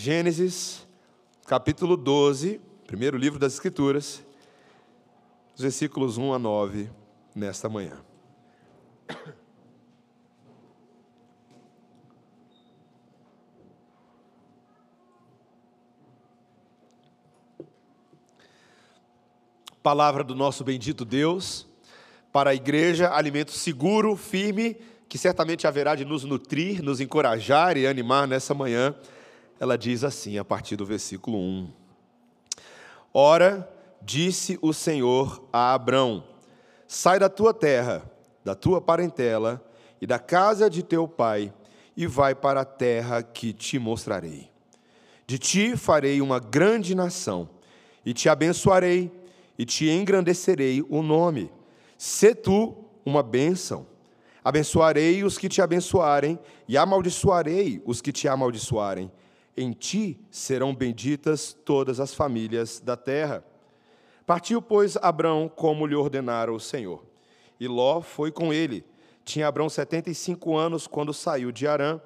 Gênesis, capítulo 12, primeiro livro das Escrituras, os versículos 1 a 9, nesta manhã. Palavra do nosso bendito Deus, para a igreja, alimento seguro, firme, que certamente haverá de nos nutrir, nos encorajar e animar nessa manhã. Ela diz assim, a partir do versículo 1. Ora, disse o Senhor a Abrão: Sai da tua terra, da tua parentela e da casa de teu pai, e vai para a terra que te mostrarei. De ti farei uma grande nação, e te abençoarei e te engrandecerei o nome. Se tu uma bênção. Abençoarei os que te abençoarem, e amaldiçoarei os que te amaldiçoarem. Em ti serão benditas todas as famílias da terra. Partiu, pois, Abrão como lhe ordenara o Senhor. E Ló foi com ele. Tinha Abrão setenta e cinco anos quando saiu de Arã.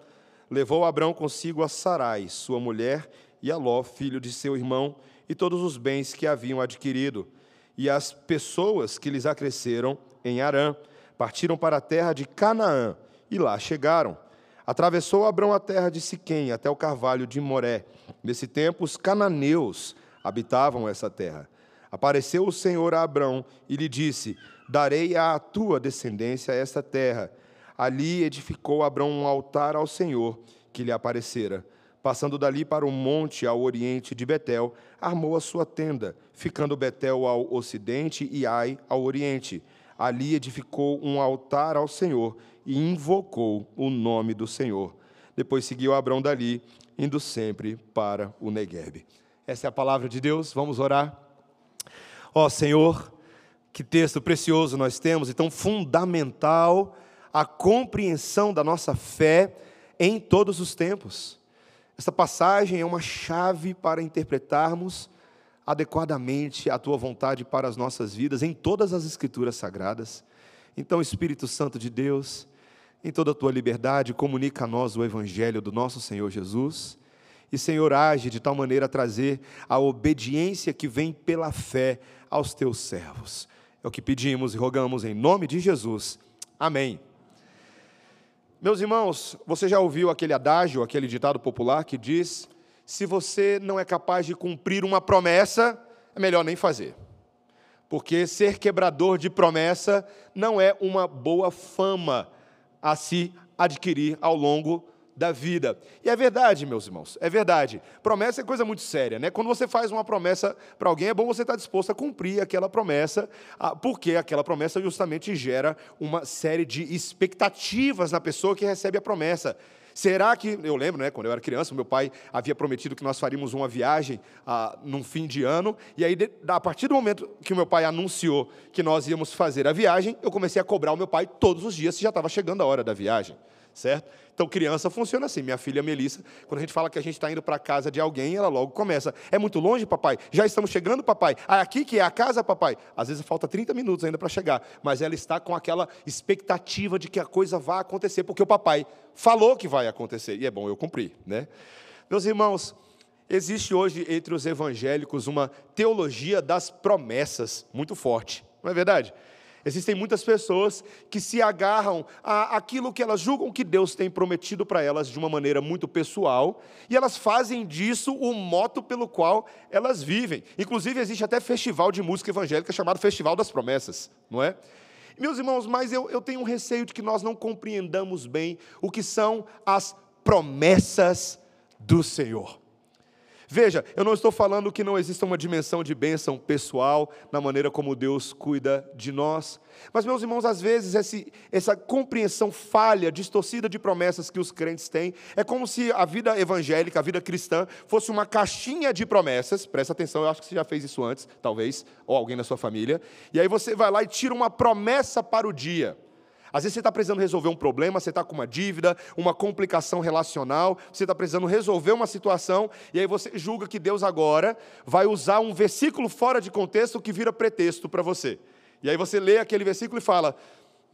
Levou Abrão consigo a Sarai, sua mulher, e a Ló, filho de seu irmão, e todos os bens que haviam adquirido e as pessoas que lhes acresceram em Arã partiram para a terra de Canaã e lá chegaram. Atravessou Abrão a terra de Siquém até o carvalho de Moré. Nesse tempo, os cananeus habitavam essa terra. Apareceu o Senhor a Abrão e lhe disse: Darei à tua descendência esta terra. Ali edificou Abrão um altar ao Senhor que lhe aparecera. Passando dali para o monte ao oriente de Betel, armou a sua tenda, ficando Betel ao ocidente e Ai ao oriente. Ali edificou um altar ao Senhor e invocou o nome do Senhor. Depois seguiu Abrão dali, indo sempre para o Negueb. Essa é a palavra de Deus, vamos orar. Ó oh, Senhor, que texto precioso nós temos e tão fundamental a compreensão da nossa fé em todos os tempos. Essa passagem é uma chave para interpretarmos adequadamente a tua vontade para as nossas vidas em todas as escrituras sagradas. Então, Espírito Santo de Deus, em toda a tua liberdade, comunica a nós o evangelho do nosso Senhor Jesus. E, Senhor, age de tal maneira a trazer a obediência que vem pela fé aos teus servos. É o que pedimos e rogamos em nome de Jesus. Amém. Meus irmãos, você já ouviu aquele adágio, aquele ditado popular que diz: se você não é capaz de cumprir uma promessa, é melhor nem fazer. Porque ser quebrador de promessa não é uma boa fama a se adquirir ao longo da vida. E é verdade, meus irmãos, é verdade. Promessa é coisa muito séria, né? Quando você faz uma promessa para alguém, é bom você estar disposto a cumprir aquela promessa, ah, porque aquela promessa justamente gera uma série de expectativas na pessoa que recebe a promessa. Será que, eu lembro, né, quando eu era criança, meu pai havia prometido que nós faríamos uma viagem ah, num fim de ano, e aí, a partir do momento que o meu pai anunciou que nós íamos fazer a viagem, eu comecei a cobrar o meu pai todos os dias se já estava chegando a hora da viagem certo? Então, criança funciona assim. Minha filha Melissa, quando a gente fala que a gente está indo para a casa de alguém, ela logo começa. É muito longe, papai? Já estamos chegando, papai? Ah, aqui que é a casa, papai? Às vezes falta 30 minutos ainda para chegar, mas ela está com aquela expectativa de que a coisa vá acontecer, porque o papai falou que vai acontecer. E é bom eu cumprir, né? Meus irmãos, existe hoje entre os evangélicos uma teologia das promessas muito forte, não é verdade? Existem muitas pessoas que se agarram àquilo que elas julgam que Deus tem prometido para elas de uma maneira muito pessoal, e elas fazem disso o moto pelo qual elas vivem. Inclusive, existe até festival de música evangélica chamado Festival das Promessas, não é? Meus irmãos, mas eu, eu tenho um receio de que nós não compreendamos bem o que são as promessas do Senhor. Veja, eu não estou falando que não exista uma dimensão de bênção pessoal na maneira como Deus cuida de nós. Mas, meus irmãos, às vezes esse, essa compreensão falha, distorcida de promessas que os crentes têm, é como se a vida evangélica, a vida cristã, fosse uma caixinha de promessas. Presta atenção, eu acho que você já fez isso antes, talvez, ou alguém na sua família. E aí você vai lá e tira uma promessa para o dia. Às vezes você está precisando resolver um problema, você está com uma dívida, uma complicação relacional, você está precisando resolver uma situação, e aí você julga que Deus agora vai usar um versículo fora de contexto que vira pretexto para você. E aí você lê aquele versículo e fala: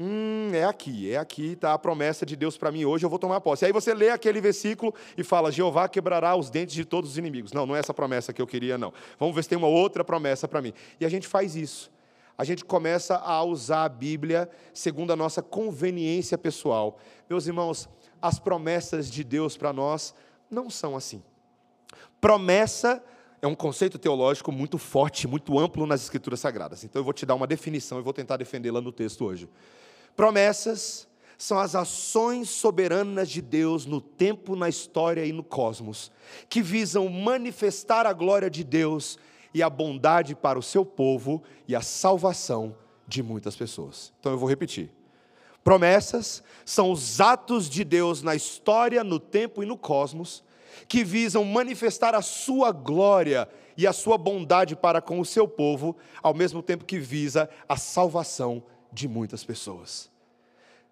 Hum, é aqui, é aqui, está a promessa de Deus para mim hoje, eu vou tomar posse. Aí você lê aquele versículo e fala: Jeová quebrará os dentes de todos os inimigos. Não, não é essa promessa que eu queria, não. Vamos ver se tem uma outra promessa para mim. E a gente faz isso. A gente começa a usar a Bíblia segundo a nossa conveniência pessoal. Meus irmãos, as promessas de Deus para nós não são assim. Promessa é um conceito teológico muito forte, muito amplo nas Escrituras Sagradas. Então eu vou te dar uma definição e vou tentar defendê-la no texto hoje. Promessas são as ações soberanas de Deus no tempo, na história e no cosmos, que visam manifestar a glória de Deus e a bondade para o seu povo e a salvação de muitas pessoas. Então eu vou repetir. Promessas são os atos de Deus na história, no tempo e no cosmos, que visam manifestar a sua glória e a sua bondade para com o seu povo, ao mesmo tempo que visa a salvação de muitas pessoas.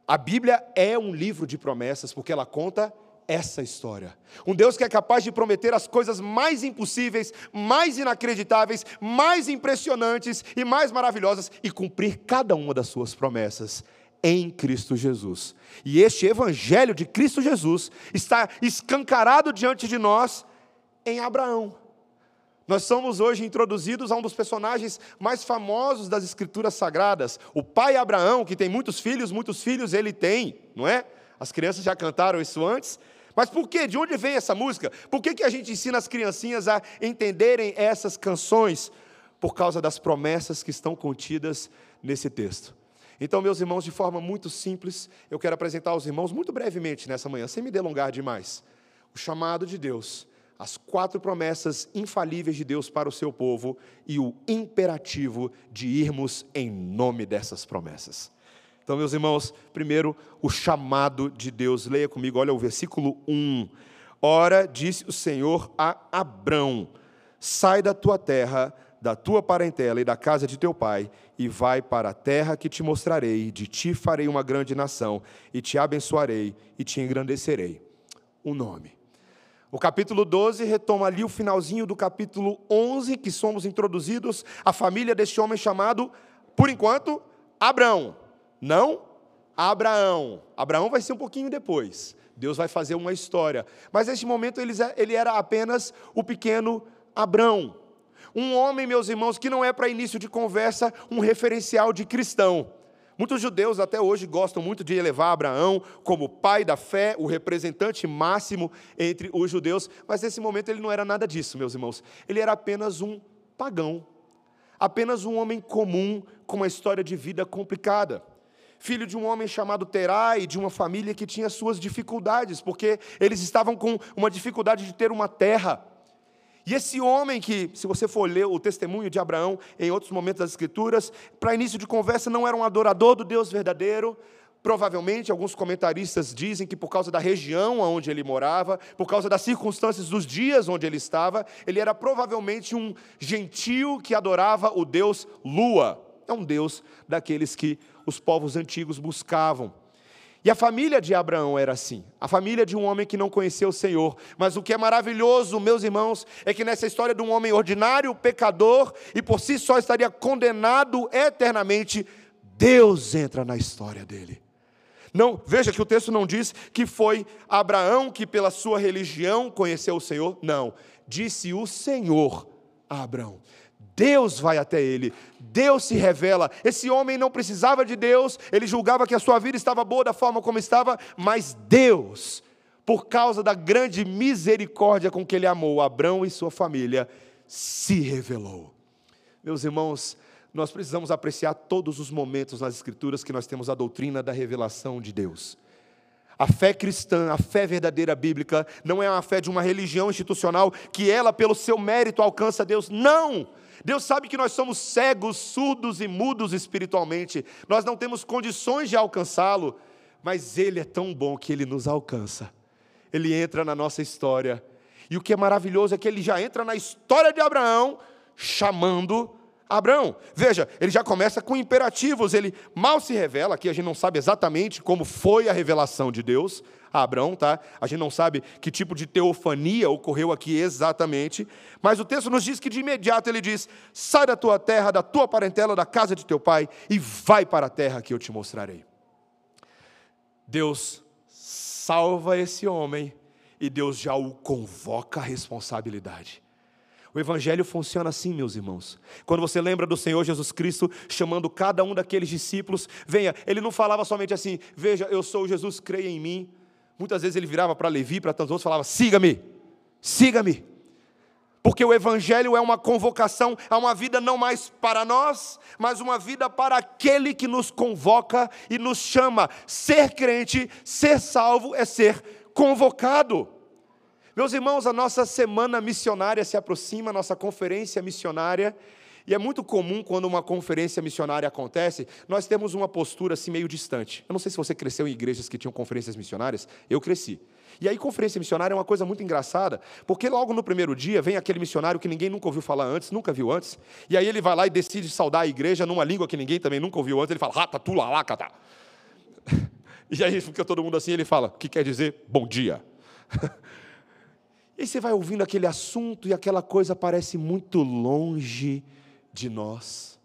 A Bíblia é um livro de promessas porque ela conta essa história. Um Deus que é capaz de prometer as coisas mais impossíveis, mais inacreditáveis, mais impressionantes e mais maravilhosas e cumprir cada uma das suas promessas em Cristo Jesus. E este evangelho de Cristo Jesus está escancarado diante de nós em Abraão. Nós somos hoje introduzidos a um dos personagens mais famosos das Escrituras Sagradas, o pai Abraão, que tem muitos filhos, muitos filhos ele tem, não é? As crianças já cantaram isso antes. Mas por quê? De onde vem essa música? Por que, que a gente ensina as criancinhas a entenderem essas canções? Por causa das promessas que estão contidas nesse texto. Então, meus irmãos, de forma muito simples, eu quero apresentar aos irmãos muito brevemente nessa manhã, sem me delongar demais, o chamado de Deus as quatro promessas infalíveis de Deus para o seu povo e o imperativo de irmos em nome dessas promessas. Então, meus irmãos, primeiro, o chamado de Deus. Leia comigo, olha o versículo 1. Ora, disse o Senhor a Abrão: Sai da tua terra, da tua parentela e da casa de teu pai, e vai para a terra que te mostrarei. De ti farei uma grande nação, e te abençoarei, e te engrandecerei. O nome. O capítulo 12 retoma ali o finalzinho do capítulo 11, que somos introduzidos à família deste homem chamado, por enquanto, Abraão. Não Abraão. Abraão vai ser um pouquinho depois. Deus vai fazer uma história. Mas neste momento ele era apenas o pequeno Abraão. Um homem, meus irmãos, que não é para início de conversa um referencial de cristão. Muitos judeus até hoje gostam muito de elevar Abraão como pai da fé, o representante máximo entre os judeus, mas nesse momento ele não era nada disso, meus irmãos. Ele era apenas um pagão, apenas um homem comum com uma história de vida complicada. Filho de um homem chamado Terai, de uma família que tinha suas dificuldades, porque eles estavam com uma dificuldade de ter uma terra. E esse homem que, se você for ler o testemunho de Abraão em outros momentos das Escrituras, para início de conversa não era um adorador do Deus verdadeiro. Provavelmente, alguns comentaristas dizem que por causa da região onde ele morava, por causa das circunstâncias dos dias onde ele estava, ele era provavelmente um gentio que adorava o Deus Lua. É um Deus daqueles que os povos antigos buscavam. E a família de Abraão era assim, a família de um homem que não conheceu o Senhor. Mas o que é maravilhoso, meus irmãos, é que nessa história de um homem ordinário, pecador, e por si só estaria condenado eternamente, Deus entra na história dele. Não, veja que o texto não diz que foi Abraão que pela sua religião conheceu o Senhor. Não, disse o Senhor a Abraão. Deus vai até ele, Deus se revela. Esse homem não precisava de Deus, ele julgava que a sua vida estava boa da forma como estava, mas Deus, por causa da grande misericórdia com que ele amou Abraão e sua família, se revelou. Meus irmãos, nós precisamos apreciar todos os momentos nas Escrituras que nós temos a doutrina da revelação de Deus. A fé cristã, a fé verdadeira bíblica, não é uma fé de uma religião institucional que ela, pelo seu mérito, alcança Deus. Não! Deus sabe que nós somos cegos, surdos e mudos espiritualmente. Nós não temos condições de alcançá-lo, mas Ele é tão bom que Ele nos alcança. Ele entra na nossa história. E o que é maravilhoso é que Ele já entra na história de Abraão, chamando Abraão. Veja, ele já começa com imperativos, ele mal se revela, aqui a gente não sabe exatamente como foi a revelação de Deus a Abraão, tá? A gente não sabe que tipo de teofania ocorreu aqui exatamente, mas o texto nos diz que de imediato ele diz: "Sai da tua terra, da tua parentela, da casa de teu pai e vai para a terra que eu te mostrarei". Deus salva esse homem e Deus já o convoca à responsabilidade. O Evangelho funciona assim, meus irmãos. Quando você lembra do Senhor Jesus Cristo chamando cada um daqueles discípulos, venha, ele não falava somente assim, veja, eu sou Jesus, creia em mim. Muitas vezes ele virava para Levi, para tantos outros, falava, siga-me, siga-me. Porque o Evangelho é uma convocação a uma vida não mais para nós, mas uma vida para aquele que nos convoca e nos chama. Ser crente, ser salvo é ser convocado. Meus irmãos, a nossa semana missionária se aproxima, a nossa conferência missionária, e é muito comum quando uma conferência missionária acontece, nós temos uma postura assim meio distante. Eu não sei se você cresceu em igrejas que tinham conferências missionárias, eu cresci. E aí, conferência missionária é uma coisa muito engraçada, porque logo no primeiro dia vem aquele missionário que ninguém nunca ouviu falar antes, nunca viu antes, e aí ele vai lá e decide saudar a igreja numa língua que ninguém também nunca ouviu antes, ele fala, rata, tula, lacata. E aí fica todo mundo assim, ele fala, que quer dizer bom dia. E você vai ouvindo aquele assunto e aquela coisa parece muito longe de nós.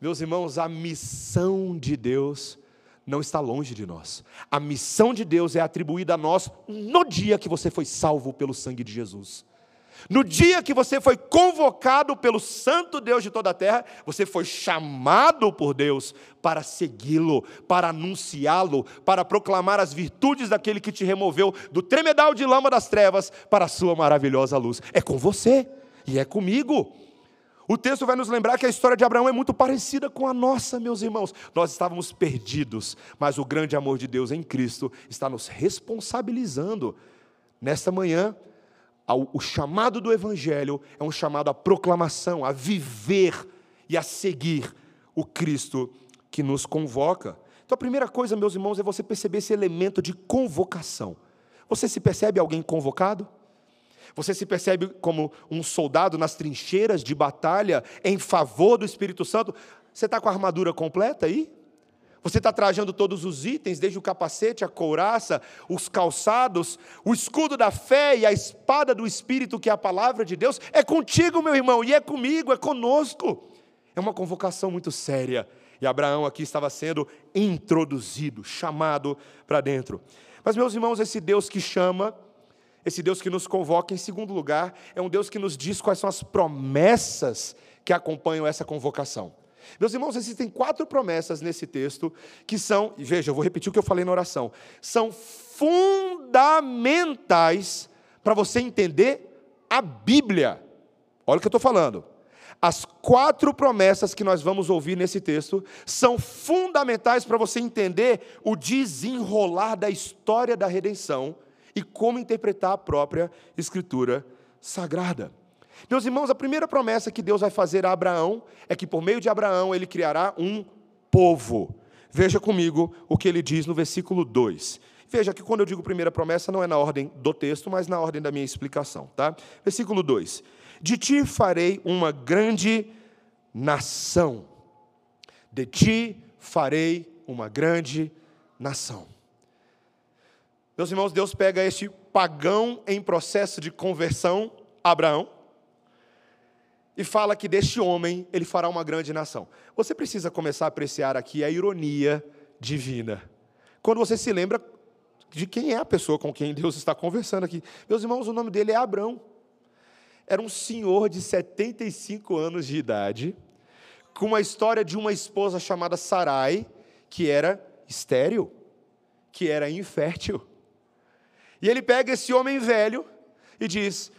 Meus irmãos, a missão de Deus não está longe de nós. A missão de Deus é atribuída a nós no dia que você foi salvo pelo sangue de Jesus. No dia que você foi convocado pelo Santo Deus de toda a terra, você foi chamado por Deus para segui-lo, para anunciá-lo, para proclamar as virtudes daquele que te removeu do tremedal de lama das trevas para a sua maravilhosa luz. É com você e é comigo. O texto vai nos lembrar que a história de Abraão é muito parecida com a nossa, meus irmãos. Nós estávamos perdidos, mas o grande amor de Deus em Cristo está nos responsabilizando. Nesta manhã, o chamado do Evangelho é um chamado à proclamação, a viver e a seguir o Cristo que nos convoca. Então a primeira coisa, meus irmãos, é você perceber esse elemento de convocação. Você se percebe alguém convocado? Você se percebe como um soldado nas trincheiras de batalha em favor do Espírito Santo? Você está com a armadura completa aí? Você está trajando todos os itens, desde o capacete, a couraça, os calçados, o escudo da fé e a espada do Espírito, que é a palavra de Deus. É contigo, meu irmão, e é comigo, é conosco. É uma convocação muito séria. E Abraão aqui estava sendo introduzido, chamado para dentro. Mas, meus irmãos, esse Deus que chama, esse Deus que nos convoca, em segundo lugar, é um Deus que nos diz quais são as promessas que acompanham essa convocação. Meus irmãos, existem quatro promessas nesse texto que são, veja, eu vou repetir o que eu falei na oração, são fundamentais para você entender a Bíblia. Olha o que eu estou falando. As quatro promessas que nós vamos ouvir nesse texto são fundamentais para você entender o desenrolar da história da redenção e como interpretar a própria Escritura Sagrada. Meus irmãos, a primeira promessa que Deus vai fazer a Abraão é que por meio de Abraão ele criará um povo. Veja comigo o que ele diz no versículo 2. Veja que quando eu digo primeira promessa, não é na ordem do texto, mas na ordem da minha explicação. Tá? Versículo 2: De ti farei uma grande nação. De ti farei uma grande nação. Meus irmãos, Deus pega este pagão em processo de conversão, Abraão, e fala que deste homem ele fará uma grande nação. Você precisa começar a apreciar aqui a ironia divina. Quando você se lembra de quem é a pessoa com quem Deus está conversando aqui. Meus irmãos, o nome dele é Abrão. Era um senhor de 75 anos de idade, com uma história de uma esposa chamada Sarai, que era estéril, que era infértil. E ele pega esse homem velho e diz: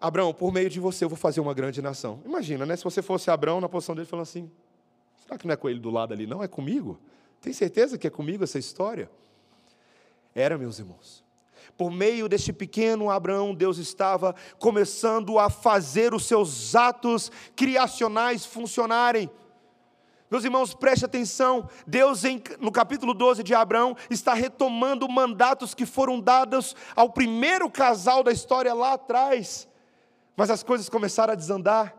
Abraão, por meio de você eu vou fazer uma grande nação. Imagina, né? Se você fosse Abraão na posição dele, falando assim: será que não é com ele do lado ali? Não, é comigo? Tem certeza que é comigo essa história? Era, meus irmãos. Por meio deste pequeno Abraão, Deus estava começando a fazer os seus atos criacionais funcionarem. Meus irmãos, preste atenção. Deus, em, no capítulo 12 de Abraão, está retomando mandatos que foram dados ao primeiro casal da história lá atrás. Mas as coisas começaram a desandar.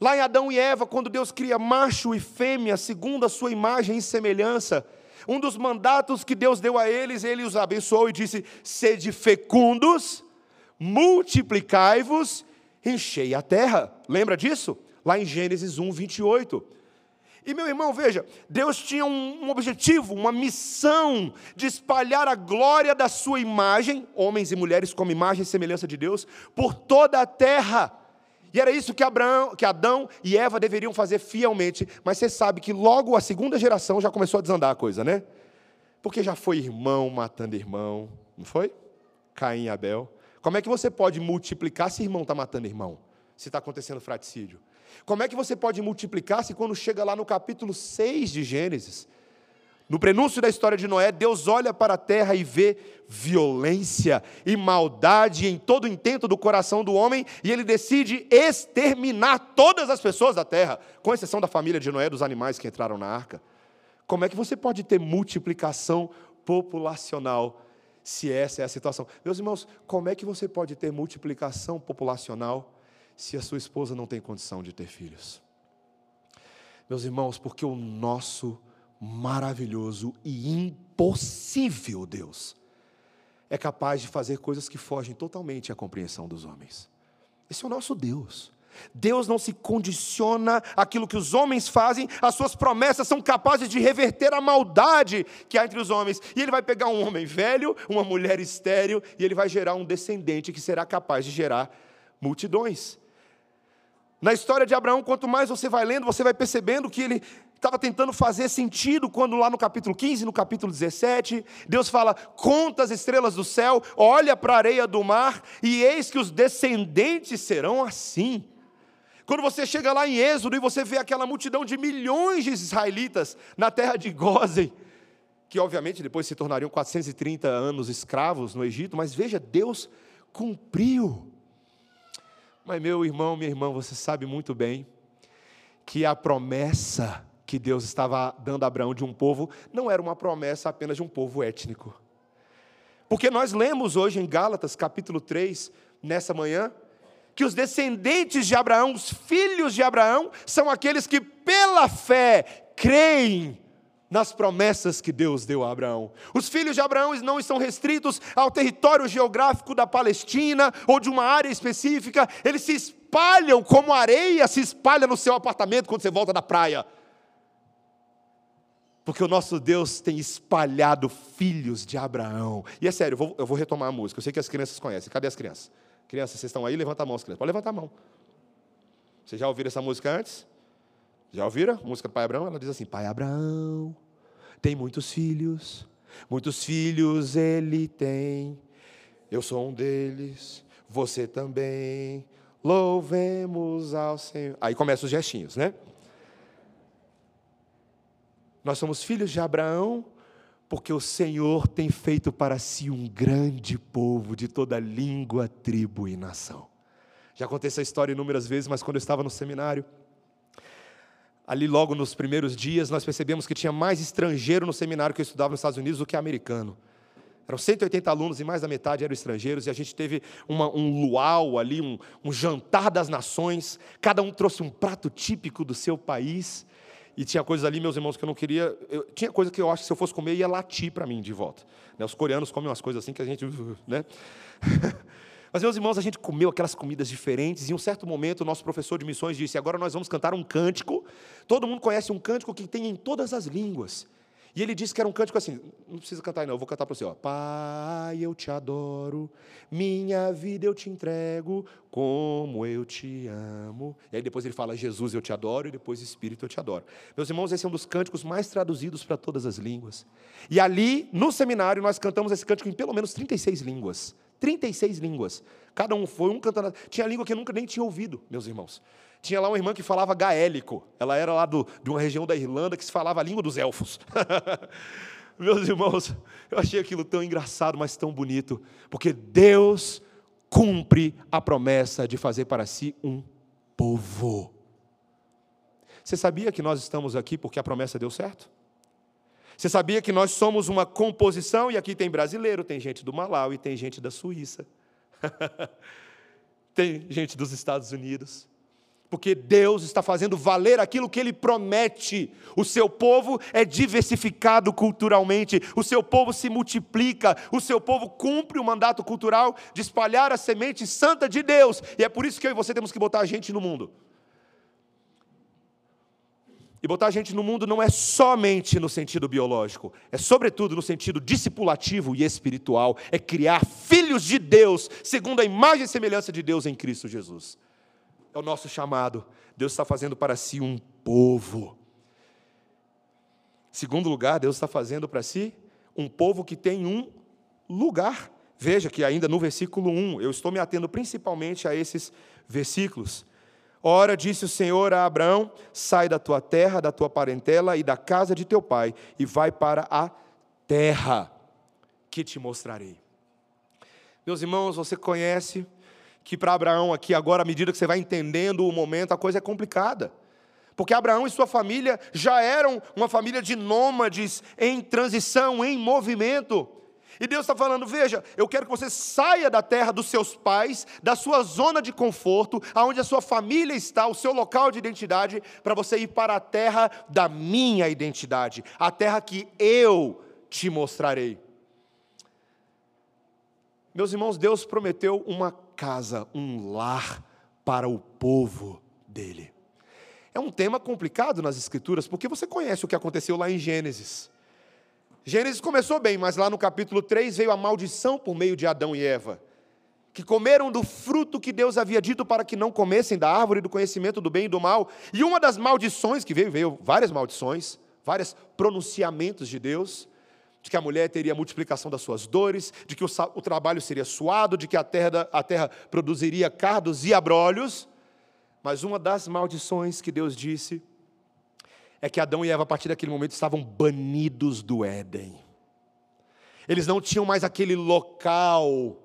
Lá em Adão e Eva, quando Deus cria macho e fêmea, segundo a sua imagem e semelhança, um dos mandatos que Deus deu a eles, ele os abençoou e disse: Sede fecundos, multiplicai-vos, enchei a terra. Lembra disso? Lá em Gênesis 1, 28. E meu irmão, veja, Deus tinha um, objetivo, uma missão de espalhar a glória da sua imagem, homens e mulheres como imagem e semelhança de Deus, por toda a terra. E era isso que, Abraão, que Adão e Eva deveriam fazer fielmente. Mas você sabe que logo a segunda geração já começou a desandar a coisa, né? Porque já foi irmão matando irmão, não foi? Caim e Abel. Como é que você pode multiplicar se irmão está matando irmão? Se está acontecendo fraticídio? Como é que você pode multiplicar se quando chega lá no capítulo 6 de Gênesis, no prenúncio da história de Noé, Deus olha para a terra e vê violência e maldade em todo o intento do coração do homem e ele decide exterminar todas as pessoas da terra, com exceção da família de Noé, dos animais que entraram na arca. Como é que você pode ter multiplicação populacional se essa é a situação? Meus irmãos, como é que você pode ter multiplicação populacional se a sua esposa não tem condição de ter filhos. Meus irmãos, porque o nosso maravilhoso e impossível Deus é capaz de fazer coisas que fogem totalmente à compreensão dos homens. Esse é o nosso Deus. Deus não se condiciona àquilo que os homens fazem, as suas promessas são capazes de reverter a maldade que há entre os homens. E ele vai pegar um homem velho, uma mulher estéril, e ele vai gerar um descendente que será capaz de gerar multidões. Na história de Abraão, quanto mais você vai lendo, você vai percebendo que ele estava tentando fazer sentido quando lá no capítulo 15, no capítulo 17, Deus fala: conta as estrelas do céu, olha para a areia do mar, e eis que os descendentes serão assim. Quando você chega lá em Êxodo e você vê aquela multidão de milhões de israelitas na terra de Gozen, que obviamente depois se tornariam 430 anos escravos no Egito, mas veja, Deus cumpriu mas, meu irmão, minha irmã, você sabe muito bem que a promessa que Deus estava dando a Abraão de um povo não era uma promessa apenas de um povo étnico. Porque nós lemos hoje em Gálatas, capítulo 3, nessa manhã, que os descendentes de Abraão, os filhos de Abraão, são aqueles que pela fé creem nas promessas que Deus deu a Abraão. Os filhos de Abraão não estão restritos ao território geográfico da Palestina ou de uma área específica, eles se espalham como areia se espalha no seu apartamento quando você volta da praia. Porque o nosso Deus tem espalhado filhos de Abraão. E é sério, eu vou, eu vou retomar a música. Eu sei que as crianças conhecem. Cadê as crianças? Crianças, vocês estão aí? Levanta a mão, as crianças. Pode levantar a mão. Vocês já ouviram essa música antes? Já ouviram? A música do Pai Abraão? Ela diz assim: Pai Abraão tem muitos filhos, muitos filhos ele tem. Eu sou um deles, você também. Louvemos ao Senhor. Aí começam os gestinhos, né? Nós somos filhos de Abraão, porque o Senhor tem feito para si um grande povo de toda língua, tribo e nação. Já contei essa história inúmeras vezes, mas quando eu estava no seminário, ali logo nos primeiros dias, nós percebemos que tinha mais estrangeiro no seminário que eu estudava nos Estados Unidos do que americano. Eram 180 alunos e mais da metade eram estrangeiros, e a gente teve uma, um luau ali, um, um jantar das nações, cada um trouxe um prato típico do seu país, e tinha coisas ali, meus irmãos, que eu não queria. Eu, tinha coisa que eu acho que se eu fosse comer ia latir para mim de volta. Né, os coreanos comem umas coisas assim que a gente. Né? Mas, meus irmãos, a gente comeu aquelas comidas diferentes, e em um certo momento o nosso professor de missões disse: agora nós vamos cantar um cântico. Todo mundo conhece um cântico que tem em todas as línguas. E ele disse que era um cântico assim, não precisa cantar não, eu vou cantar para você, ó. Pai, eu te adoro, minha vida eu te entrego, como eu te amo. E aí depois ele fala, Jesus, eu te adoro, e depois Espírito, eu te adoro. Meus irmãos, esse é um dos cânticos mais traduzidos para todas as línguas. E ali, no seminário, nós cantamos esse cântico em pelo menos 36 línguas. 36 línguas. Cada um foi, um cantando. Tinha língua que eu nunca nem tinha ouvido, meus irmãos. Tinha lá uma irmã que falava gaélico. Ela era lá do, de uma região da Irlanda que se falava a língua dos elfos. meus irmãos, eu achei aquilo tão engraçado, mas tão bonito. Porque Deus cumpre a promessa de fazer para si um povo. Você sabia que nós estamos aqui porque a promessa deu certo? Você sabia que nós somos uma composição? E aqui tem brasileiro, tem gente do Malau e tem gente da Suíça. tem gente dos Estados Unidos. Porque Deus está fazendo valer aquilo que Ele promete. O seu povo é diversificado culturalmente, o seu povo se multiplica, o seu povo cumpre o mandato cultural de espalhar a semente santa de Deus. E é por isso que eu e você temos que botar a gente no mundo. E botar a gente no mundo não é somente no sentido biológico, é sobretudo no sentido discipulativo e espiritual, é criar filhos de Deus, segundo a imagem e semelhança de Deus em Cristo Jesus. É o nosso chamado. Deus está fazendo para si um povo. Segundo lugar, Deus está fazendo para si um povo que tem um lugar. Veja que ainda no versículo 1, eu estou me atendo principalmente a esses versículos. Ora, disse o Senhor a Abraão: sai da tua terra, da tua parentela e da casa de teu pai, e vai para a terra que te mostrarei. Meus irmãos, você conhece que para Abraão aqui, agora, à medida que você vai entendendo o momento, a coisa é complicada. Porque Abraão e sua família já eram uma família de nômades em transição, em movimento. E Deus está falando: veja, eu quero que você saia da terra dos seus pais, da sua zona de conforto, aonde a sua família está, o seu local de identidade, para você ir para a terra da minha identidade, a terra que eu te mostrarei. Meus irmãos, Deus prometeu uma casa, um lar para o povo dele. É um tema complicado nas Escrituras, porque você conhece o que aconteceu lá em Gênesis. Gênesis começou bem, mas lá no capítulo 3 veio a maldição por meio de Adão e Eva, que comeram do fruto que Deus havia dito para que não comessem da árvore do conhecimento do bem e do mal. E uma das maldições que veio, veio várias maldições, vários pronunciamentos de Deus, de que a mulher teria multiplicação das suas dores, de que o, o trabalho seria suado, de que a terra, a terra produziria cardos e abrolhos. Mas uma das maldições que Deus disse é que Adão e Eva, a partir daquele momento, estavam banidos do Éden. Eles não tinham mais aquele local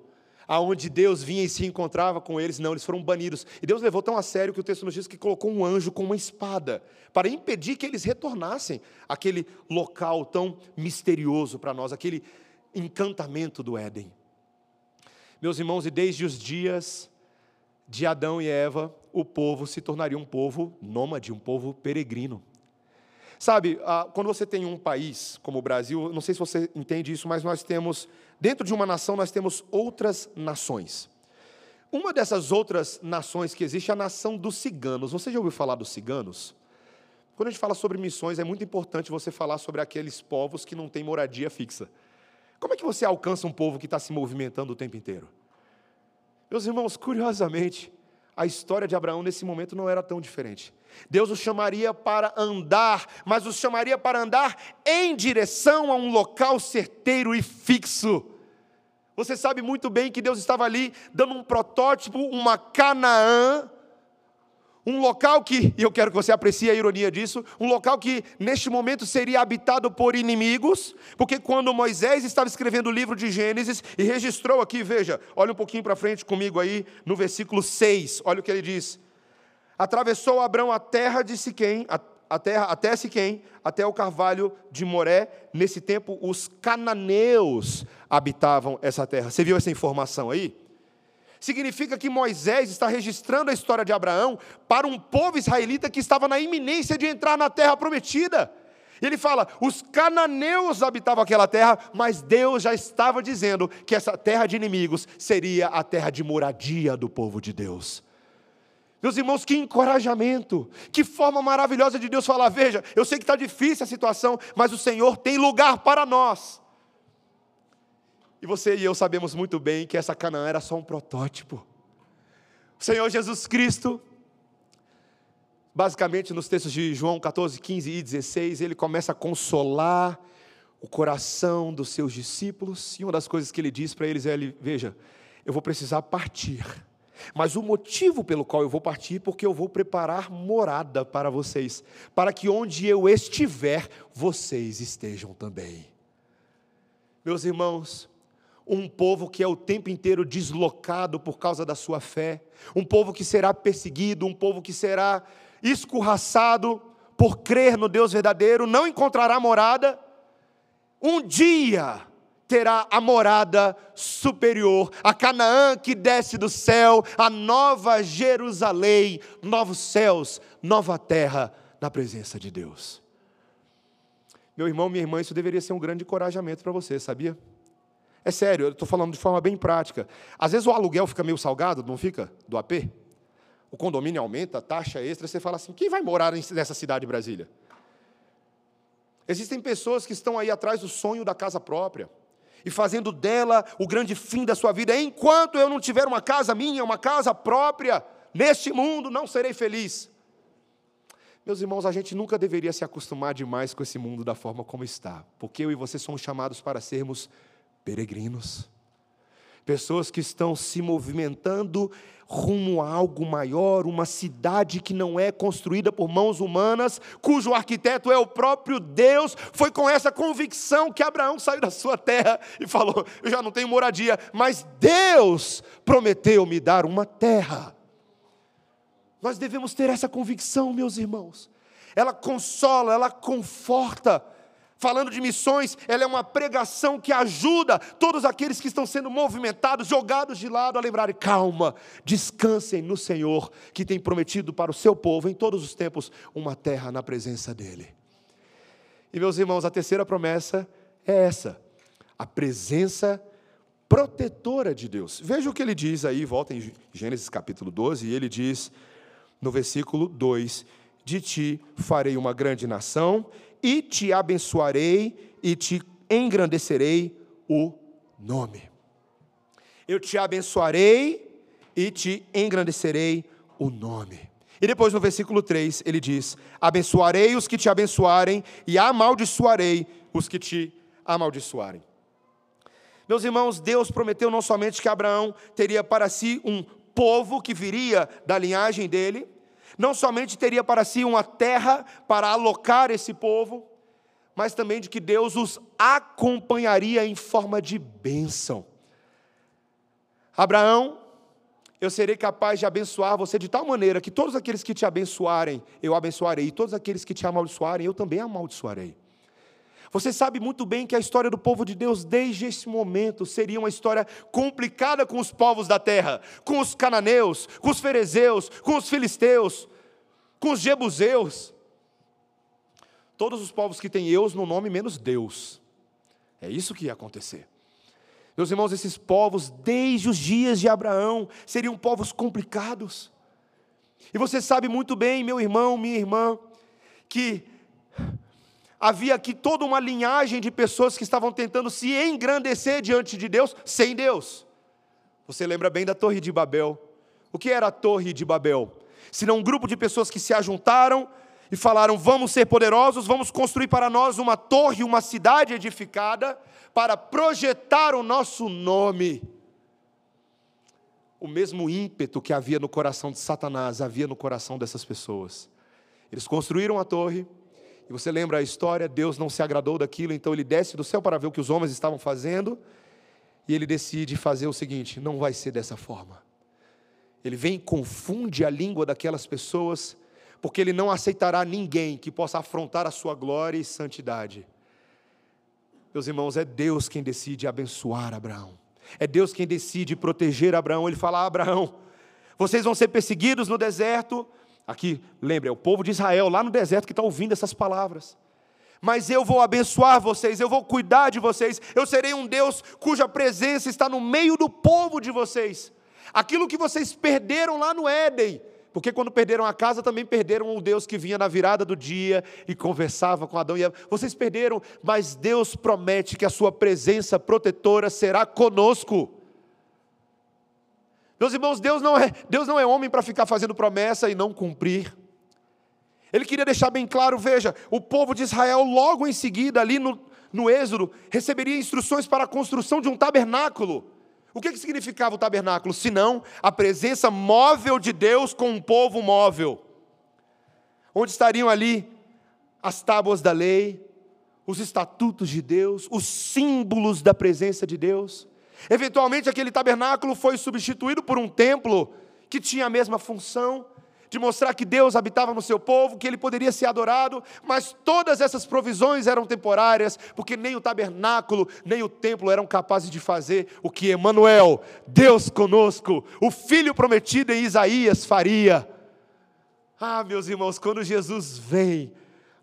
aonde Deus vinha e se encontrava com eles, não, eles foram banidos. E Deus levou tão a sério que o texto nos diz que colocou um anjo com uma espada para impedir que eles retornassem àquele local tão misterioso para nós, aquele encantamento do Éden. Meus irmãos, e desde os dias de Adão e Eva, o povo se tornaria um povo nômade, um povo peregrino. Sabe, quando você tem um país como o Brasil, não sei se você entende isso, mas nós temos, dentro de uma nação, nós temos outras nações. Uma dessas outras nações que existe é a nação dos ciganos. Você já ouviu falar dos ciganos? Quando a gente fala sobre missões, é muito importante você falar sobre aqueles povos que não têm moradia fixa. Como é que você alcança um povo que está se movimentando o tempo inteiro? Meus irmãos, curiosamente, a história de Abraão nesse momento não era tão diferente. Deus os chamaria para andar, mas os chamaria para andar em direção a um local certeiro e fixo. Você sabe muito bem que Deus estava ali dando um protótipo, uma Canaã, um local que, e eu quero que você aprecie a ironia disso, um local que neste momento seria habitado por inimigos, porque quando Moisés estava escrevendo o livro de Gênesis e registrou aqui, veja, olha um pouquinho para frente comigo aí, no versículo 6, olha o que ele diz: Atravessou Abraão a terra de Siquém, a, a terra até Siquém, até o carvalho de Moré. Nesse tempo, os cananeus habitavam essa terra. Você viu essa informação aí? significa que Moisés está registrando a história de Abraão para um povo israelita que estava na iminência de entrar na terra prometida. Ele fala: os cananeus habitavam aquela terra, mas Deus já estava dizendo que essa terra de inimigos seria a terra de moradia do povo de Deus. Meus irmãos, que encorajamento, que forma maravilhosa de Deus falar: veja, eu sei que está difícil a situação, mas o Senhor tem lugar para nós. E você e eu sabemos muito bem que essa Canaã era só um protótipo. O Senhor Jesus Cristo, basicamente nos textos de João 14, 15 e 16, ele começa a consolar o coração dos seus discípulos, e uma das coisas que ele diz para eles é: ele, veja, eu vou precisar partir, mas o motivo pelo qual eu vou partir é porque eu vou preparar morada para vocês, para que onde eu estiver, vocês estejam também. Meus irmãos, um povo que é o tempo inteiro deslocado por causa da sua fé, um povo que será perseguido, um povo que será escorraçado por crer no Deus verdadeiro, não encontrará morada, um dia terá a morada superior, a Canaã que desce do céu, a nova Jerusalém, novos céus, nova terra na presença de Deus. Meu irmão, minha irmã, isso deveria ser um grande encorajamento para você, sabia? É sério, eu estou falando de forma bem prática. Às vezes o aluguel fica meio salgado, não fica? Do AP? O condomínio aumenta, taxa extra, você fala assim: quem vai morar nessa cidade de Brasília? Existem pessoas que estão aí atrás do sonho da casa própria e fazendo dela o grande fim da sua vida. Enquanto eu não tiver uma casa minha, uma casa própria, neste mundo não serei feliz. Meus irmãos, a gente nunca deveria se acostumar demais com esse mundo da forma como está, porque eu e você somos chamados para sermos peregrinos pessoas que estão se movimentando rumo a algo maior, uma cidade que não é construída por mãos humanas, cujo arquiteto é o próprio Deus. Foi com essa convicção que Abraão saiu da sua terra e falou: Eu já não tenho moradia, mas Deus prometeu me dar uma terra. Nós devemos ter essa convicção, meus irmãos. Ela consola, ela conforta Falando de missões, ela é uma pregação que ajuda todos aqueles que estão sendo movimentados, jogados de lado, a lembrarem: calma, descansem no Senhor, que tem prometido para o seu povo, em todos os tempos, uma terra na presença dEle. E meus irmãos, a terceira promessa é essa: a presença protetora de Deus. Veja o que ele diz aí, volta em Gênesis capítulo 12, e ele diz no versículo 2: De ti farei uma grande nação e te abençoarei e te engrandecerei o nome. Eu te abençoarei e te engrandecerei o nome. E depois no versículo 3 ele diz: Abençoarei os que te abençoarem e amaldiçoarei os que te amaldiçoarem. Meus irmãos, Deus prometeu não somente que Abraão teria para si um povo que viria da linhagem dele, não somente teria para si uma terra para alocar esse povo, mas também de que Deus os acompanharia em forma de bênção. Abraão, eu serei capaz de abençoar você de tal maneira que todos aqueles que te abençoarem, eu abençoarei, e todos aqueles que te amaldiçoarem, eu também amaldiçoarei. Você sabe muito bem que a história do povo de Deus, desde esse momento, seria uma história complicada com os povos da terra, com os cananeus, com os ferezeus, com os filisteus, com os jebuseus. Todos os povos que têm eus no nome, menos Deus. É isso que ia acontecer. Meus irmãos, esses povos, desde os dias de Abraão, seriam povos complicados. E você sabe muito bem, meu irmão, minha irmã, que havia aqui toda uma linhagem de pessoas que estavam tentando se engrandecer diante de Deus sem Deus. Você lembra bem da Torre de Babel? O que era a Torre de Babel? Senão um grupo de pessoas que se ajuntaram e falaram: vamos ser poderosos, vamos construir para nós uma torre, uma cidade edificada, para projetar o nosso nome. O mesmo ímpeto que havia no coração de Satanás havia no coração dessas pessoas. Eles construíram a torre, e você lembra a história? Deus não se agradou daquilo, então ele desce do céu para ver o que os homens estavam fazendo, e ele decide fazer o seguinte: não vai ser dessa forma. Ele vem e confunde a língua daquelas pessoas, porque ele não aceitará ninguém que possa afrontar a sua glória e santidade. Meus irmãos, é Deus quem decide abençoar Abraão. É Deus quem decide proteger Abraão. Ele fala: Abraão, vocês vão ser perseguidos no deserto, Aqui, lembre, é o povo de Israel lá no deserto que está ouvindo essas palavras. Mas eu vou abençoar vocês, eu vou cuidar de vocês, eu serei um Deus cuja presença está no meio do povo de vocês. Aquilo que vocês perderam lá no Éden, porque quando perderam a casa também perderam o Deus que vinha na virada do dia e conversava com Adão e Eva. Vocês perderam, mas Deus promete que a sua presença protetora será conosco. Meus irmãos, Deus não é, Deus não é homem para ficar fazendo promessa e não cumprir. Ele queria deixar bem claro, veja, o povo de Israel, logo em seguida, ali no, no Êxodo, receberia instruções para a construção de um tabernáculo. O que, que significava o tabernáculo? Senão a presença móvel de Deus com um povo móvel. Onde estariam ali as tábuas da lei, os estatutos de Deus, os símbolos da presença de Deus. Eventualmente, aquele tabernáculo foi substituído por um templo que tinha a mesma função de mostrar que Deus habitava no seu povo, que ele poderia ser adorado, mas todas essas provisões eram temporárias, porque nem o tabernáculo, nem o templo eram capazes de fazer o que Emanuel, Deus conosco, o filho prometido em Isaías faria. Ah, meus irmãos, quando Jesus vem,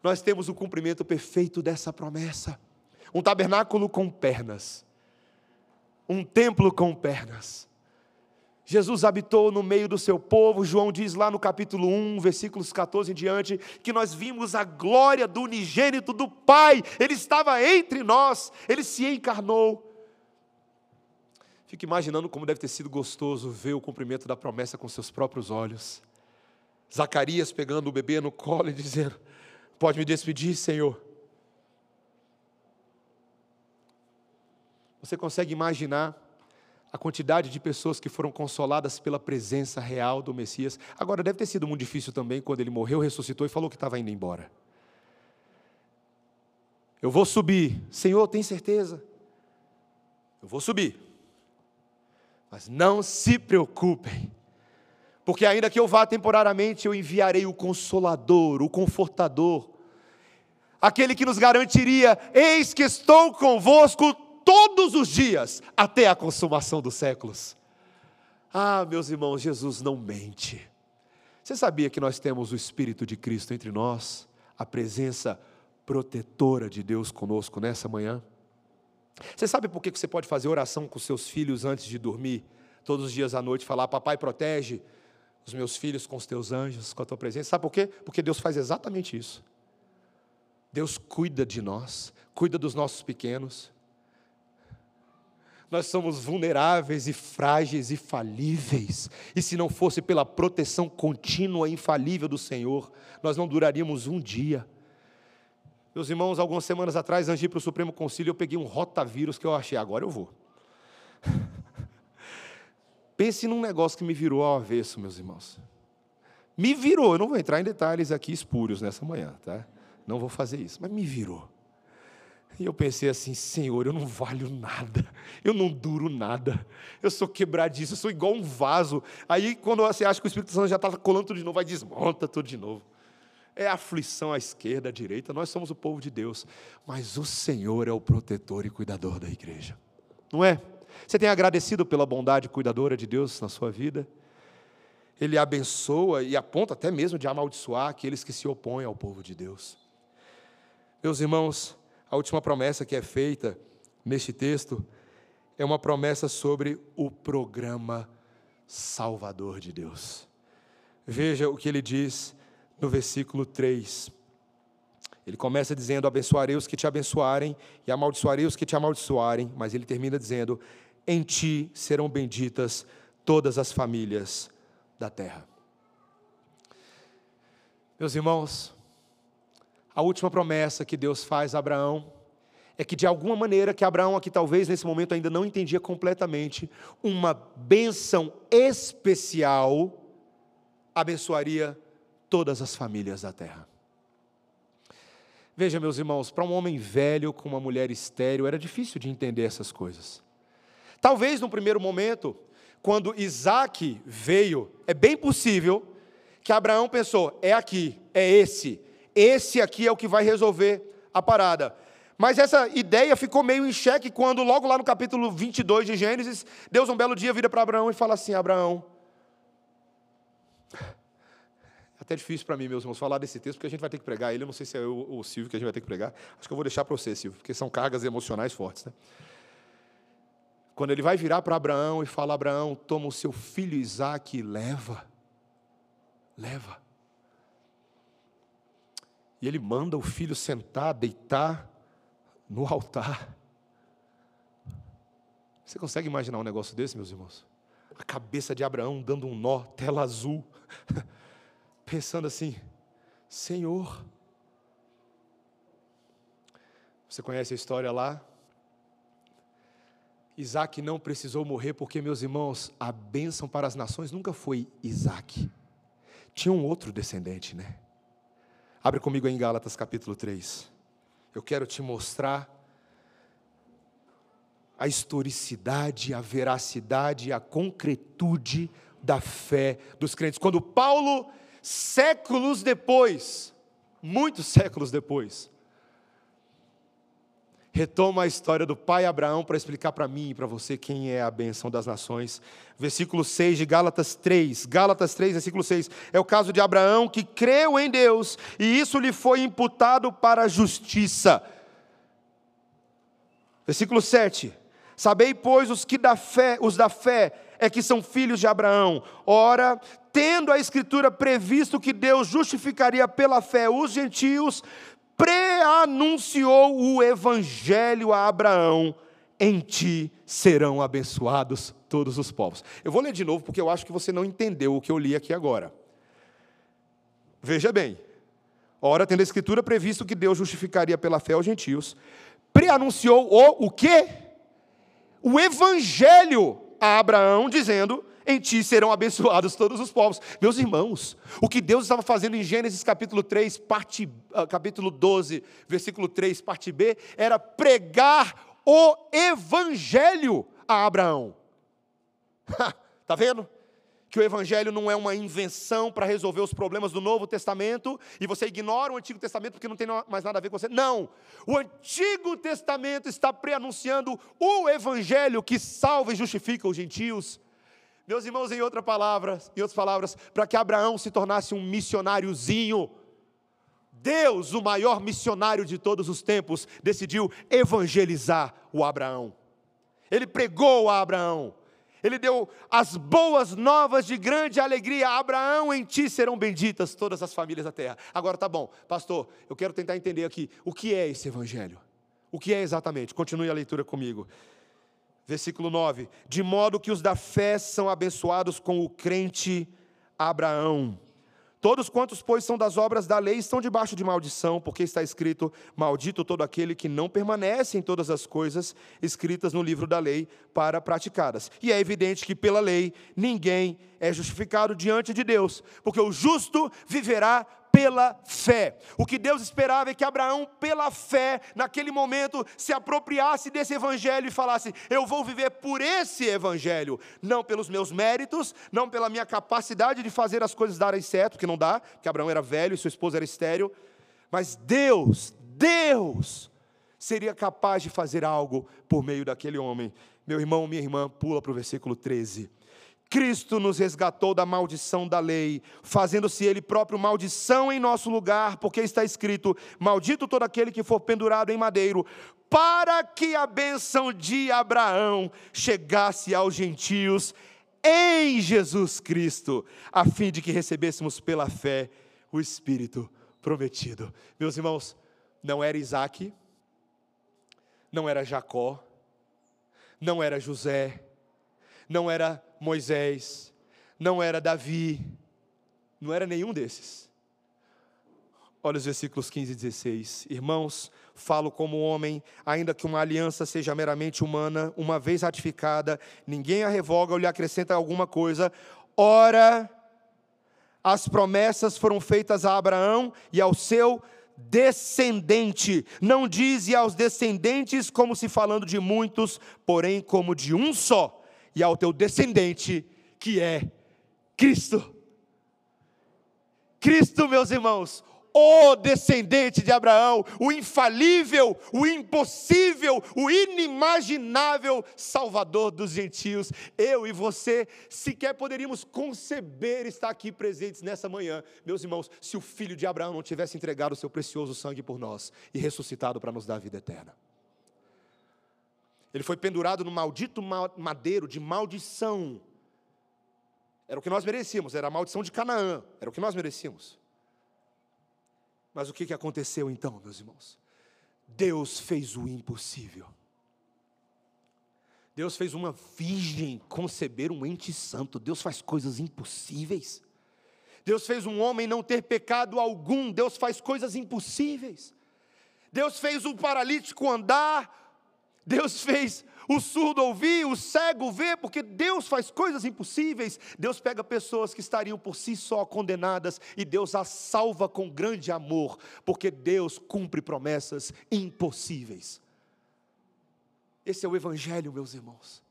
nós temos o cumprimento perfeito dessa promessa. Um tabernáculo com pernas um templo com pernas. Jesus habitou no meio do seu povo, João diz lá no capítulo 1, versículos 14 em diante, que nós vimos a glória do unigênito do Pai, ele estava entre nós, ele se encarnou. Fico imaginando como deve ter sido gostoso ver o cumprimento da promessa com seus próprios olhos. Zacarias pegando o bebê no colo e dizendo: Pode me despedir, Senhor. Você consegue imaginar a quantidade de pessoas que foram consoladas pela presença real do Messias. Agora, deve ter sido muito difícil também quando ele morreu, ressuscitou e falou que estava indo embora. Eu vou subir. Senhor, tem certeza? Eu vou subir. Mas não se preocupem, porque ainda que eu vá temporariamente, eu enviarei o consolador, o confortador, aquele que nos garantiria: eis que estou convosco todos os dias, até a consumação dos séculos. Ah, meus irmãos, Jesus não mente. Você sabia que nós temos o Espírito de Cristo entre nós, a presença protetora de Deus conosco nessa manhã? Você sabe por que você pode fazer oração com seus filhos antes de dormir, todos os dias à noite, falar: Papai, protege os meus filhos com os teus anjos, com a tua presença? Sabe por quê? Porque Deus faz exatamente isso. Deus cuida de nós, cuida dos nossos pequenos nós somos vulneráveis e frágeis e falíveis. E se não fosse pela proteção contínua e infalível do Senhor, nós não duraríamos um dia. Meus irmãos, algumas semanas atrás, antes de ir para o Supremo Conselho, eu peguei um rotavírus que eu achei, agora eu vou. Pense num negócio que me virou ao avesso, meus irmãos. Me virou, eu não vou entrar em detalhes aqui espúrios nessa manhã, tá? Não vou fazer isso, mas me virou. E eu pensei assim, Senhor, eu não valho nada, eu não duro nada, eu sou quebradiço, eu sou igual um vaso. Aí, quando você acha que o Espírito Santo já está colando tudo de novo, vai desmonta tudo de novo. É aflição à esquerda, à direita, nós somos o povo de Deus, mas o Senhor é o protetor e cuidador da igreja, não é? Você tem agradecido pela bondade cuidadora de Deus na sua vida? Ele abençoa e aponta até mesmo de amaldiçoar aqueles que se opõem ao povo de Deus. Meus irmãos, a última promessa que é feita neste texto é uma promessa sobre o programa salvador de Deus. Veja o que ele diz no versículo 3. Ele começa dizendo: Abençoarei os que te abençoarem, e amaldiçoarei os que te amaldiçoarem. Mas ele termina dizendo: Em ti serão benditas todas as famílias da terra. Meus irmãos, a última promessa que Deus faz a Abraão é que de alguma maneira que Abraão aqui talvez nesse momento ainda não entendia completamente, uma bênção especial abençoaria todas as famílias da terra. Veja, meus irmãos, para um homem velho com uma mulher estéril era difícil de entender essas coisas. Talvez no primeiro momento, quando Isaac veio, é bem possível que Abraão pensou: é aqui, é esse, esse aqui é o que vai resolver a parada. Mas essa ideia ficou meio em xeque quando, logo lá no capítulo 22 de Gênesis, Deus um belo dia vira para Abraão e fala assim: Abraão. É até difícil para mim, meus irmãos, falar desse texto, porque a gente vai ter que pregar ele. Eu não sei se é eu ou o Silvio que a gente vai ter que pregar. Acho que eu vou deixar para você, Silvio, porque são cargas emocionais fortes. Né? Quando ele vai virar para Abraão e fala: Abraão, toma o seu filho Isaac e leva. Leva. E ele manda o filho sentar, deitar no altar. Você consegue imaginar um negócio desse, meus irmãos? A cabeça de Abraão dando um nó, tela azul, pensando assim: Senhor. Você conhece a história lá? Isaac não precisou morrer porque, meus irmãos, a bênção para as nações nunca foi Isaac. Tinha um outro descendente, né? Abre comigo em Gálatas capítulo 3. Eu quero te mostrar a historicidade, a veracidade, a concretude da fé dos crentes. Quando Paulo, séculos depois, muitos séculos depois, retoma a história do pai Abraão para explicar para mim e para você quem é a benção das nações. Versículo 6 de Gálatas 3. Gálatas 3, versículo 6. É o caso de Abraão que creu em Deus e isso lhe foi imputado para a justiça. Versículo 7. Sabei, pois, os que da fé, os da fé é que são filhos de Abraão. Ora, tendo a Escritura previsto que Deus justificaria pela fé os gentios, preanunciou o Evangelho a Abraão: em ti serão abençoados todos os povos. Eu vou ler de novo porque eu acho que você não entendeu o que eu li aqui agora. Veja bem. Ora, tendo a Escritura previsto que Deus justificaria pela fé os gentios, preanunciou o o quê? O Evangelho a Abraão, dizendo: em ti serão abençoados todos os povos. Meus irmãos, o que Deus estava fazendo em Gênesis capítulo 3, parte, uh, capítulo 12, versículo 3, parte B, era pregar o evangelho a Abraão. Está vendo? Que o evangelho não é uma invenção para resolver os problemas do Novo Testamento e você ignora o Antigo Testamento porque não tem mais nada a ver com você. Não! O Antigo Testamento está preanunciando o evangelho que salva e justifica os gentios meus irmãos, em outra palavra, em outras palavras, para que Abraão se tornasse um missionáriozinho, Deus, o maior missionário de todos os tempos, decidiu evangelizar o Abraão. Ele pregou a Abraão. Ele deu as boas novas de grande alegria. Abraão, em ti serão benditas todas as famílias da terra. Agora tá bom, pastor, eu quero tentar entender aqui o que é esse evangelho. O que é exatamente? Continue a leitura comigo. Versículo 9: De modo que os da fé são abençoados com o crente Abraão. Todos quantos, pois, são das obras da lei estão debaixo de maldição, porque está escrito: Maldito todo aquele que não permanece em todas as coisas escritas no livro da lei para praticá-las. E é evidente que pela lei ninguém é justificado diante de Deus, porque o justo viverá pela fé. O que Deus esperava é que Abraão, pela fé, naquele momento, se apropriasse desse evangelho e falasse: Eu vou viver por esse evangelho, não pelos meus méritos, não pela minha capacidade de fazer as coisas darem certo, porque não dá, porque Abraão era velho e sua esposa era estéril, mas Deus, Deus, seria capaz de fazer algo por meio daquele homem. Meu irmão, minha irmã, pula para o versículo 13. Cristo nos resgatou da maldição da lei, fazendo-se Ele próprio maldição em nosso lugar, porque está escrito: Maldito todo aquele que for pendurado em madeiro, para que a bênção de Abraão chegasse aos gentios em Jesus Cristo, a fim de que recebêssemos pela fé o Espírito prometido. Meus irmãos, não era Isaac, não era Jacó, não era José, não era Moisés, não era Davi, não era nenhum desses. Olha os versículos 15 e 16. Irmãos, falo como homem, ainda que uma aliança seja meramente humana, uma vez ratificada, ninguém a revoga ou lhe acrescenta alguma coisa. Ora, as promessas foram feitas a Abraão e ao seu descendente. Não diz e aos descendentes como se falando de muitos, porém como de um só e ao teu descendente, que é Cristo. Cristo, meus irmãos, o descendente de Abraão, o infalível, o impossível, o inimaginável Salvador dos gentios. Eu e você sequer poderíamos conceber estar aqui presentes nessa manhã, meus irmãos, se o filho de Abraão não tivesse entregado o seu precioso sangue por nós e ressuscitado para nos dar a vida eterna. Ele foi pendurado no maldito madeiro de maldição. Era o que nós merecíamos, era a maldição de Canaã, era o que nós merecíamos. Mas o que, aconteceu então, meus irmãos? Deus fez o impossível. Deus fez uma virgem conceber um ente santo. Deus faz coisas impossíveis. Deus fez um homem não ter pecado algum. Deus faz coisas impossíveis. Deus fez o paralítico andar, Deus fez o surdo ouvir, o cego ver, porque Deus faz coisas impossíveis. Deus pega pessoas que estariam por si só condenadas e Deus as salva com grande amor, porque Deus cumpre promessas impossíveis. Esse é o Evangelho, meus irmãos.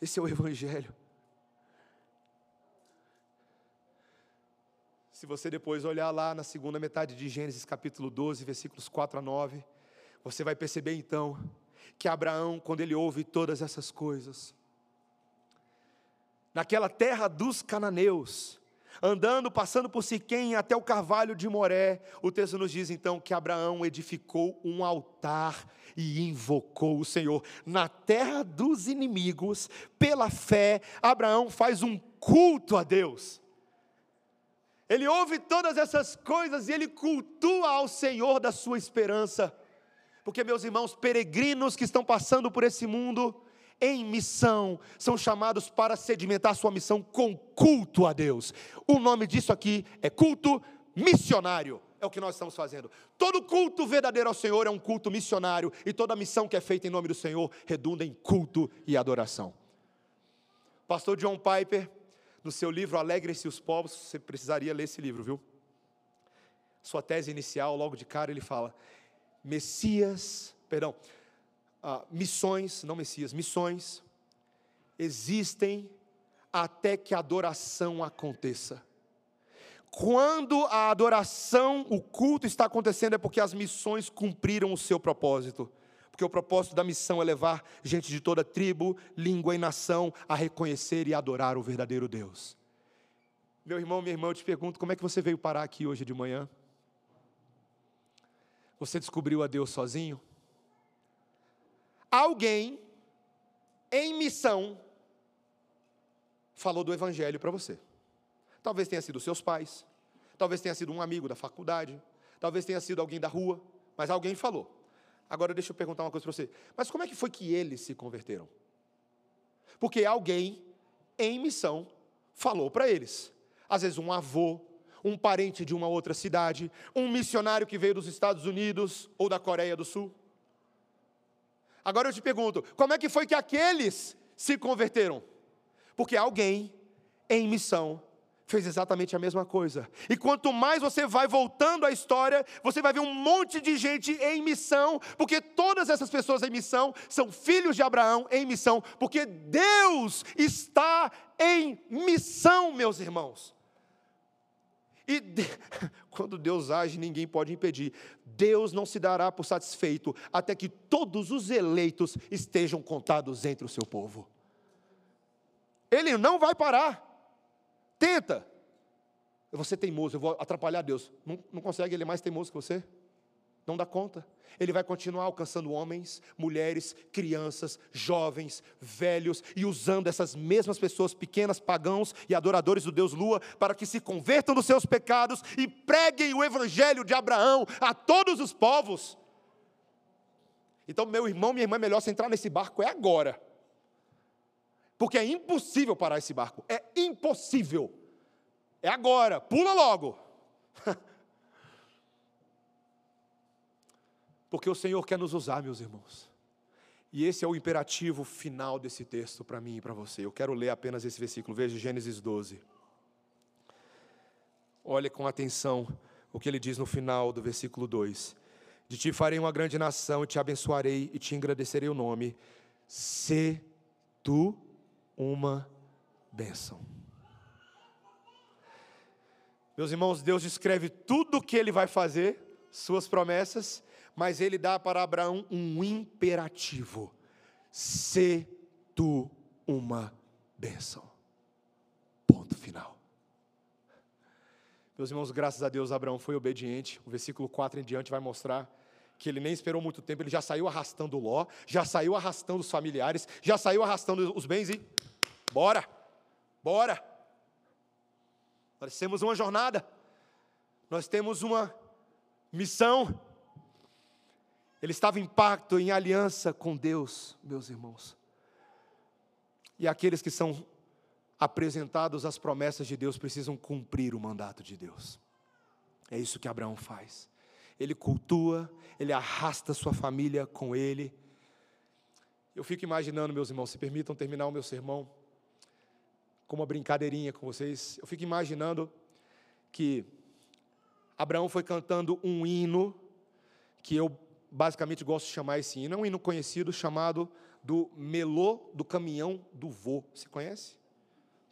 Esse é o Evangelho. Se você depois olhar lá na segunda metade de Gênesis capítulo 12, versículos 4 a 9, você vai perceber então que Abraão, quando ele ouve todas essas coisas, naquela terra dos cananeus, andando, passando por Siquém até o carvalho de Moré, o texto nos diz então que Abraão edificou um altar e invocou o Senhor. Na terra dos inimigos, pela fé, Abraão faz um culto a Deus. Ele ouve todas essas coisas e ele cultua ao Senhor da sua esperança. Porque, meus irmãos, peregrinos que estão passando por esse mundo, em missão, são chamados para sedimentar sua missão com culto a Deus. O nome disso aqui é culto missionário. É o que nós estamos fazendo. Todo culto verdadeiro ao Senhor é um culto missionário, e toda missão que é feita em nome do Senhor redunda em culto e adoração. Pastor John Piper, no seu livro Alegre-se os Povos, você precisaria ler esse livro, viu? Sua tese inicial, logo de cara, ele fala: Messias, perdão, ah, missões, não Messias, missões, existem até que a adoração aconteça. Quando a adoração, o culto está acontecendo, é porque as missões cumpriram o seu propósito. Porque o propósito da missão é levar gente de toda tribo, língua e nação a reconhecer e adorar o verdadeiro Deus. Meu irmão, minha irmã, eu te pergunto, como é que você veio parar aqui hoje de manhã? Você descobriu a Deus sozinho? alguém em missão falou do Evangelho para você. Talvez tenha sido seus pais, talvez tenha sido um amigo da faculdade, talvez tenha sido alguém da rua, mas alguém falou. Agora deixa eu perguntar uma coisa para você. Mas como é que foi que eles se converteram? Porque alguém em missão falou para eles. Às vezes um avô, um parente de uma outra cidade, um missionário que veio dos Estados Unidos ou da Coreia do Sul. Agora eu te pergunto, como é que foi que aqueles se converteram? Porque alguém em missão fez exatamente a mesma coisa. E quanto mais você vai voltando à história, você vai ver um monte de gente em missão, porque todas essas pessoas em missão são filhos de Abraão em missão, porque Deus está em missão, meus irmãos. E de... quando Deus age, ninguém pode impedir. Deus não se dará por satisfeito até que todos os eleitos estejam contados entre o seu povo. Ele não vai parar. Tenta. Eu vou ser teimoso, eu vou atrapalhar Deus. Não, não consegue, ele é mais teimoso que você? Não dá conta. Ele vai continuar alcançando homens, mulheres, crianças, jovens, velhos e usando essas mesmas pessoas, pequenas pagãos e adoradores do Deus Lua, para que se convertam dos seus pecados e preguem o evangelho de Abraão a todos os povos. Então, meu irmão, minha irmã, é melhor você entrar nesse barco é agora. Porque é impossível parar esse barco. É impossível. É agora. Pula logo. porque o Senhor quer nos usar, meus irmãos. E esse é o imperativo final desse texto para mim e para você. Eu quero ler apenas esse versículo. Veja Gênesis 12. Olha com atenção o que ele diz no final do versículo 2: De ti farei uma grande nação, e te abençoarei e te engrandecerei o nome. Se tu uma bênção. Meus irmãos, Deus descreve tudo o que ele vai fazer, suas promessas, mas ele dá para Abraão um imperativo: se tu uma bênção. Ponto final. Meus irmãos, graças a Deus, Abraão foi obediente. O versículo 4 em diante vai mostrar que ele nem esperou muito tempo, ele já saiu arrastando Ló, já saiu arrastando os familiares, já saiu arrastando os bens e bora, bora. Nós temos uma jornada, nós temos uma missão. Ele estava em pacto, em aliança com Deus, meus irmãos. E aqueles que são apresentados às promessas de Deus precisam cumprir o mandato de Deus. É isso que Abraão faz. Ele cultua, ele arrasta sua família com ele. Eu fico imaginando, meus irmãos, se permitam terminar o meu sermão com uma brincadeirinha com vocês. Eu fico imaginando que Abraão foi cantando um hino que eu basicamente gosto de chamar esse hino, é um hino conhecido chamado do Melô do Caminhão do Vô. Você conhece?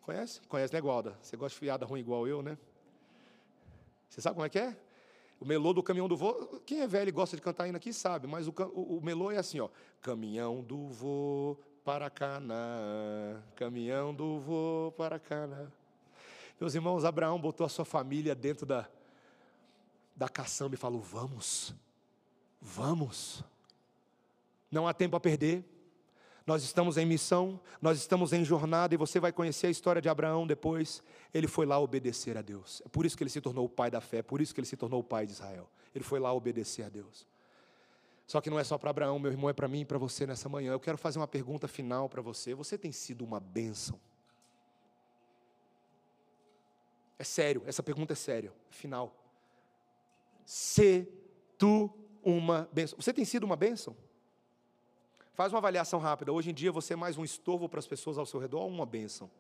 Conhece? Conhece, né, Gualda? Você gosta de fiada ruim igual eu, né? Você sabe como é que é? O melô do caminhão do vô, quem é velho e gosta de cantar hino aqui sabe, mas o, o, o melô é assim, ó. Caminhão do vô para Canaã, caminhão do vô para Canaã. Meus irmãos, Abraão botou a sua família dentro da, da caçamba e falou: Vamos, vamos, não há tempo a perder. Nós estamos em missão, nós estamos em jornada e você vai conhecer a história de Abraão depois. Ele foi lá obedecer a Deus. É por isso que ele se tornou o pai da fé, é por isso que ele se tornou o pai de Israel. Ele foi lá obedecer a Deus. Só que não é só para Abraão, meu irmão, é para mim e para você nessa manhã. Eu quero fazer uma pergunta final para você. Você tem sido uma bênção? É sério, essa pergunta é séria, final. Se tu uma bênção. Você tem sido uma bênção? Faz uma avaliação rápida. Hoje em dia você é mais um estorvo para as pessoas ao seu redor ou uma bênção?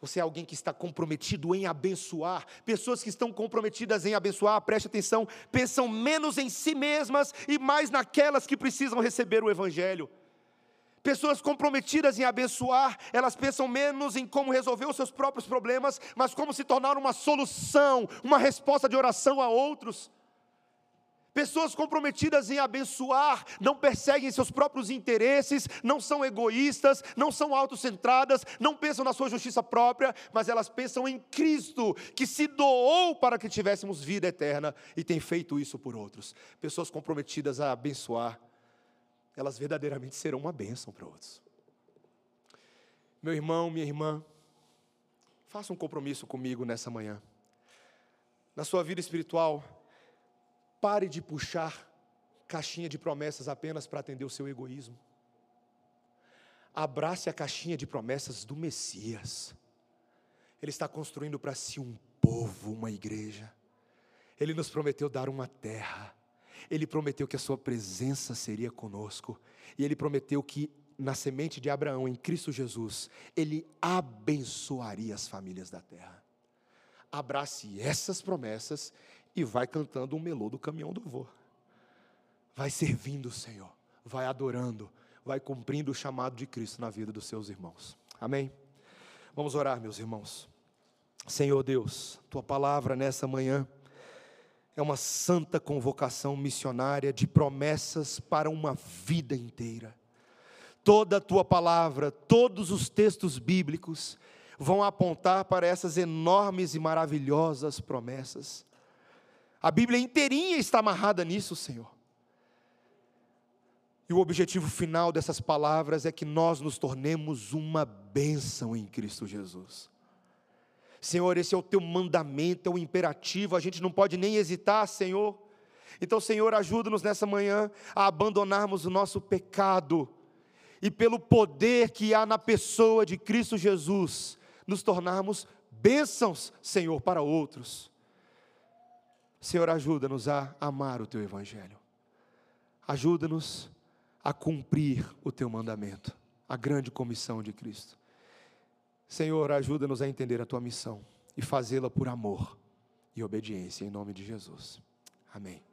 Você é alguém que está comprometido em abençoar. Pessoas que estão comprometidas em abençoar, preste atenção, pensam menos em si mesmas e mais naquelas que precisam receber o Evangelho. Pessoas comprometidas em abençoar, elas pensam menos em como resolver os seus próprios problemas, mas como se tornar uma solução, uma resposta de oração a outros. Pessoas comprometidas em abençoar não perseguem seus próprios interesses, não são egoístas, não são autocentradas, não pensam na sua justiça própria, mas elas pensam em Cristo, que se doou para que tivéssemos vida eterna e tem feito isso por outros. Pessoas comprometidas a abençoar, elas verdadeiramente serão uma bênção para outros. Meu irmão, minha irmã, faça um compromisso comigo nessa manhã. Na sua vida espiritual, Pare de puxar caixinha de promessas apenas para atender o seu egoísmo. Abrace a caixinha de promessas do Messias. Ele está construindo para si um povo, uma igreja. Ele nos prometeu dar uma terra. Ele prometeu que a sua presença seria conosco. E ele prometeu que na semente de Abraão, em Cristo Jesus, ele abençoaria as famílias da terra. Abrace essas promessas e vai cantando um melô do caminhão do vô. Vai servindo o Senhor, vai adorando, vai cumprindo o chamado de Cristo na vida dos seus irmãos. Amém? Vamos orar, meus irmãos. Senhor Deus, tua palavra nessa manhã é uma santa convocação missionária de promessas para uma vida inteira. Toda a tua palavra, todos os textos bíblicos vão apontar para essas enormes e maravilhosas promessas. A Bíblia inteirinha está amarrada nisso, Senhor. E o objetivo final dessas palavras é que nós nos tornemos uma bênção em Cristo Jesus. Senhor, esse é o teu mandamento, é o imperativo, a gente não pode nem hesitar, Senhor. Então, Senhor, ajuda-nos nessa manhã a abandonarmos o nosso pecado e, pelo poder que há na pessoa de Cristo Jesus, nos tornarmos bênçãos, Senhor, para outros. Senhor, ajuda-nos a amar o teu evangelho. Ajuda-nos a cumprir o teu mandamento, a grande comissão de Cristo. Senhor, ajuda-nos a entender a tua missão e fazê-la por amor e obediência, em nome de Jesus. Amém.